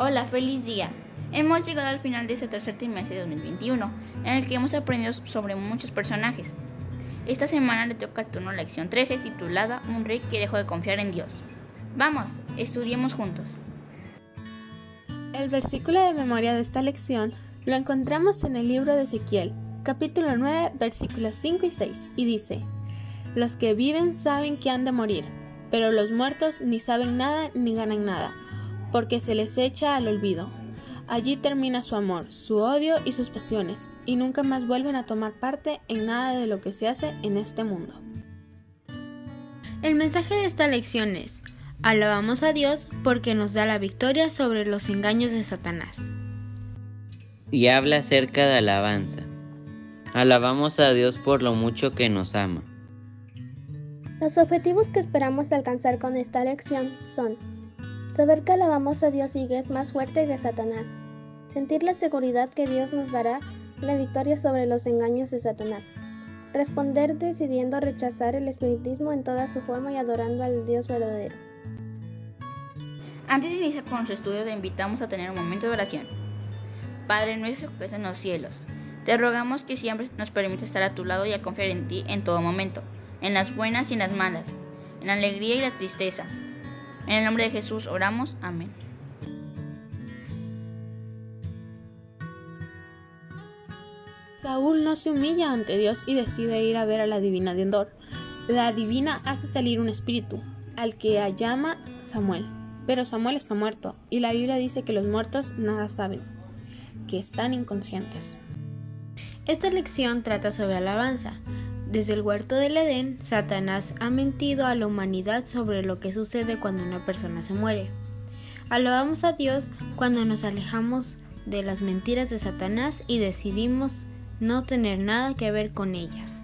Hola, feliz día. Hemos llegado al final de este tercer trimestre de 2021, en el que hemos aprendido sobre muchos personajes. Esta semana le toca el turno lección 13 titulada Un rey que dejó de confiar en Dios. Vamos, estudiemos juntos. El versículo de memoria de esta lección lo encontramos en el libro de Ezequiel, capítulo 9, versículos 5 y 6, y dice, Los que viven saben que han de morir, pero los muertos ni saben nada ni ganan nada, porque se les echa al olvido. Allí termina su amor, su odio y sus pasiones, y nunca más vuelven a tomar parte en nada de lo que se hace en este mundo. El mensaje de esta lección es, alabamos a Dios porque nos da la victoria sobre los engaños de Satanás. Y habla acerca de alabanza. Alabamos a Dios por lo mucho que nos ama. Los objetivos que esperamos alcanzar con esta lección son Saber que alabamos a Dios y es más fuerte que Satanás. Sentir la seguridad que Dios nos dará la victoria sobre los engaños de Satanás. Responder decidiendo rechazar el espiritismo en toda su forma y adorando al Dios verdadero. Antes de iniciar con nuestro estudio, te invitamos a tener un momento de oración. Padre nuestro que estás en los cielos, te rogamos que siempre nos permita estar a tu lado y a confiar en ti en todo momento, en las buenas y en las malas, en la alegría y la tristeza en el nombre de Jesús oramos. Amén. Saúl no se humilla ante Dios y decide ir a ver a la divina de Endor. La divina hace salir un espíritu, al que llama Samuel. Pero Samuel está muerto, y la Biblia dice que los muertos nada saben, que están inconscientes. Esta lección trata sobre alabanza. Desde el huerto del Edén, Satanás ha mentido a la humanidad sobre lo que sucede cuando una persona se muere. Alabamos a Dios cuando nos alejamos de las mentiras de Satanás y decidimos no tener nada que ver con ellas.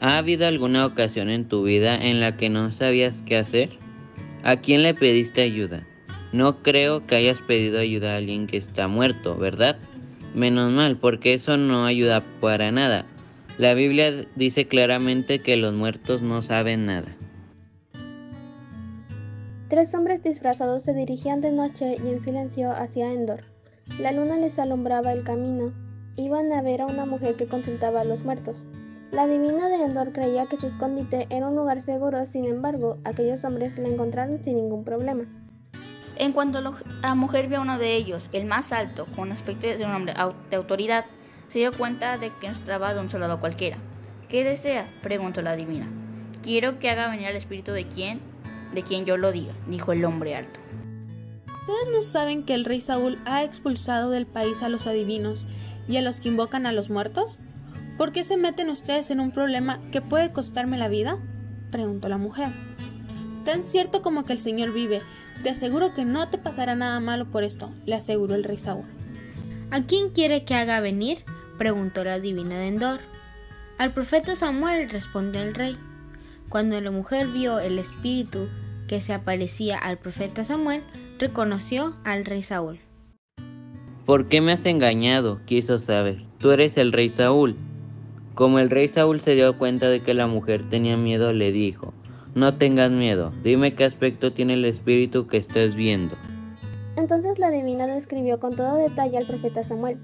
¿Ha habido alguna ocasión en tu vida en la que no sabías qué hacer? ¿A quién le pediste ayuda? No creo que hayas pedido ayuda a alguien que está muerto, ¿verdad? Menos mal, porque eso no ayuda para nada. La Biblia dice claramente que los muertos no saben nada. Tres hombres disfrazados se dirigían de noche y en silencio hacia Endor. La luna les alumbraba el camino. Iban a ver a una mujer que consultaba a los muertos. La divina de Endor creía que su escondite era un lugar seguro, sin embargo, aquellos hombres la encontraron sin ningún problema. En cuanto la mujer vio a uno de ellos, el más alto, con aspecto de un hombre de autoridad, se dio cuenta de que no se trataba de un soldado cualquiera. ¿Qué desea? preguntó la divina. Quiero que haga venir al espíritu de quien, de quien yo lo diga, dijo el hombre alto. ¿Ustedes no saben que el rey Saúl ha expulsado del país a los adivinos y a los que invocan a los muertos? ¿Por qué se meten ustedes en un problema que puede costarme la vida? preguntó la mujer. Tan cierto como que el Señor vive, te aseguro que no te pasará nada malo por esto, le aseguró el rey Saúl. ¿A quién quiere que haga venir? Preguntó la divina de Endor. Al profeta Samuel respondió el rey. Cuando la mujer vio el espíritu que se aparecía al profeta Samuel, reconoció al rey Saúl. ¿Por qué me has engañado? quiso saber. Tú eres el rey Saúl. Como el rey Saúl se dio cuenta de que la mujer tenía miedo, le dijo, No tengas miedo, dime qué aspecto tiene el espíritu que estás viendo. Entonces la divina describió con todo detalle al profeta Samuel.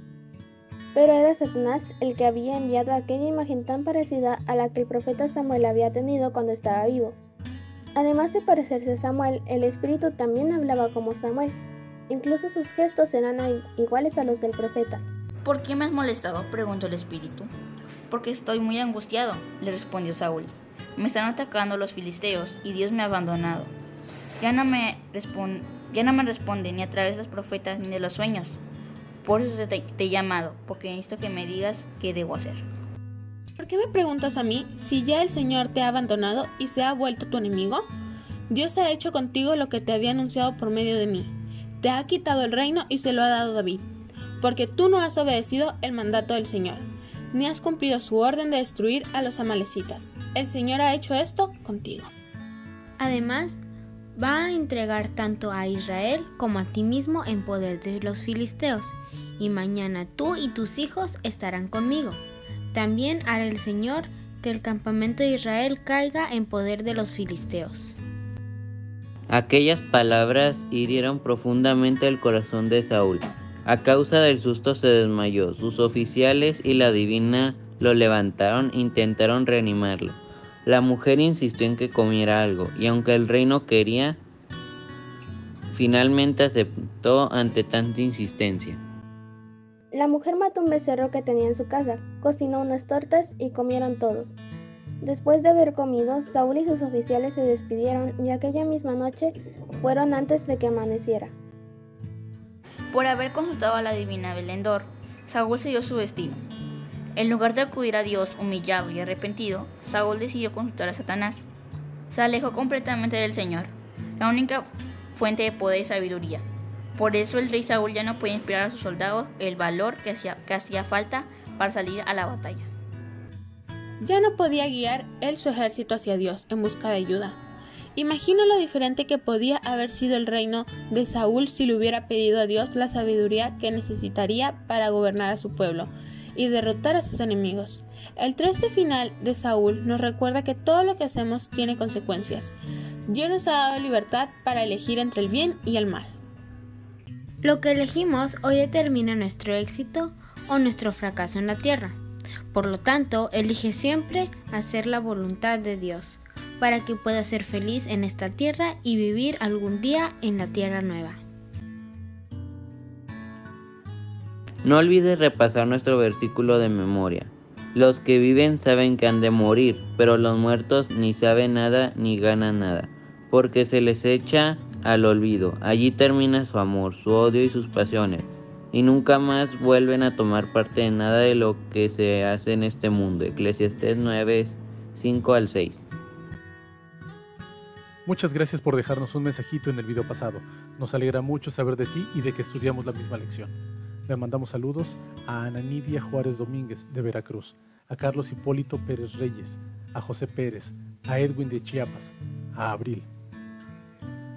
Pero era Satanás el que había enviado aquella imagen tan parecida a la que el profeta Samuel había tenido cuando estaba vivo. Además de parecerse a Samuel, el espíritu también hablaba como Samuel. Incluso sus gestos eran iguales a los del profeta. ¿Por qué me has molestado? preguntó el espíritu. Porque estoy muy angustiado, le respondió Saúl. Me están atacando los filisteos y Dios me ha abandonado. Ya no me, ya no me responde ni a través de los profetas ni de los sueños. Por eso te, he llamado, porque necesito que me digas qué debo hacer. ¿Por qué me preguntas a mí si ya el Señor te ha abandonado y se ha vuelto tu enemigo? Dios ha hecho contigo lo que te había anunciado por medio de mí. Te ha quitado el reino y se lo ha dado David, porque tú no has obedecido el mandato del Señor, ni has cumplido su orden de destruir a los amalecitas. El Señor ha hecho esto contigo. Además, va a entregar tanto a Israel como a ti mismo en poder de los filisteos, y mañana tú y tus hijos estarán conmigo. También hará el Señor que el campamento de Israel caiga en poder de los filisteos. Aquellas palabras hirieron profundamente el corazón de Saúl. A causa del susto se desmayó. Sus oficiales y la divina lo levantaron e intentaron reanimarlo. La mujer insistió en que comiera algo, y aunque el rey no quería, finalmente aceptó ante tanta insistencia. La mujer mató un becerro que tenía en su casa, cocinó unas tortas y comieron todos. Después de haber comido, Saúl y sus oficiales se despidieron y aquella misma noche fueron antes de que amaneciera. Por haber consultado a la divina Belendor, Saúl dio su destino. En lugar de acudir a Dios humillado y arrepentido, Saúl decidió consultar a Satanás. Se alejó completamente del Señor, la única fuente de poder y sabiduría. Por eso el rey Saúl ya no puede inspirar a sus soldados el valor que hacía, que hacía falta para salir a la batalla. Ya no podía guiar él su ejército hacia Dios en busca de ayuda. Imagina lo diferente que podía haber sido el reino de Saúl si le hubiera pedido a Dios la sabiduría que necesitaría para gobernar a su pueblo y derrotar a sus enemigos. El triste final de Saúl nos recuerda que todo lo que hacemos tiene consecuencias. Dios nos ha dado libertad para elegir entre el bien y el mal. Lo que elegimos hoy determina nuestro éxito o nuestro fracaso en la tierra. Por lo tanto, elige siempre hacer la voluntad de Dios, para que puedas ser feliz en esta tierra y vivir algún día en la tierra nueva. No olvides repasar nuestro versículo de memoria. Los que viven saben que han de morir, pero los muertos ni saben nada ni ganan nada, porque se les echa al olvido. Allí termina su amor, su odio y sus pasiones y nunca más vuelven a tomar parte en nada de lo que se hace en este mundo. Eclesiastés 9, 5 al 6. Muchas gracias por dejarnos un mensajito en el video pasado. Nos alegra mucho saber de ti y de que estudiamos la misma lección. Le mandamos saludos a Ana Nidia Juárez Domínguez de Veracruz, a Carlos Hipólito Pérez Reyes, a José Pérez, a Edwin de Chiapas, a Abril.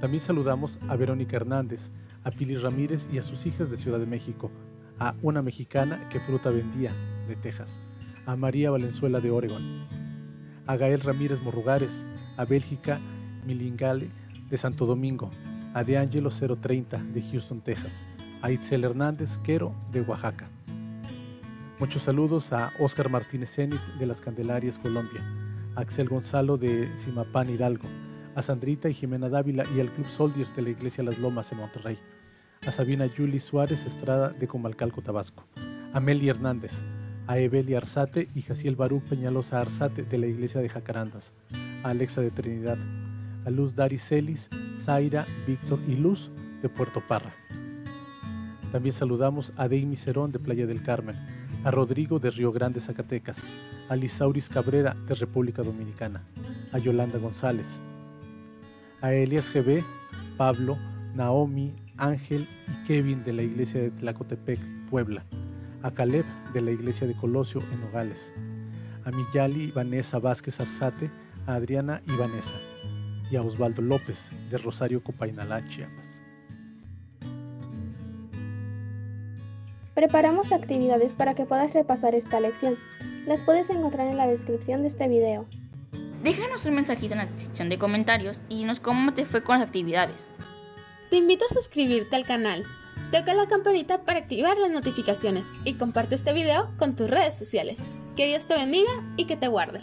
También saludamos a Verónica Hernández, a Pili Ramírez y a sus hijas de Ciudad de México, a una mexicana que fruta vendía de Texas, a María Valenzuela de Oregon, a Gael Ramírez Morrugares, a Bélgica Milingale de Santo Domingo, a De Angelo 030 de Houston, Texas, a Itzel Hernández Quero de Oaxaca. Muchos saludos a Óscar Martínez Zenit de Las Candelarias, Colombia, a Axel Gonzalo de Simapán, Hidalgo, a Sandrita y Jimena Dávila y al Club Soldiers de la Iglesia Las Lomas en Monterrey, a Sabina Yuli Suárez Estrada de Comalcalco, Tabasco, a Meli Hernández, a Evelia Arzate y Jaciel Baruch Peñalosa Arzate de la Iglesia de Jacarandas, a Alexa de Trinidad, a Luz Dari Celis, Zaira, Víctor y Luz de Puerto Parra. También saludamos a Deimi Cerón de Playa del Carmen, a Rodrigo de Río Grande, Zacatecas, a Lisauris Cabrera de República Dominicana, a Yolanda González, a Elias GB, Pablo, Naomi, Ángel y Kevin de la iglesia de Tlacotepec, Puebla, a Caleb de la iglesia de Colosio en Nogales, a Miyali Vanessa Vázquez Arzate, a Adriana y Vanessa, y a Osvaldo López de Rosario Copainalá, Chiapas. Preparamos actividades para que puedas repasar esta lección. Las puedes encontrar en la descripción de este video. Déjanos un mensajito en la sección de comentarios y dinos cómo te fue con las actividades. Te invito a suscribirte al canal, toca la campanita para activar las notificaciones y comparte este video con tus redes sociales. Que Dios te bendiga y que te guarde.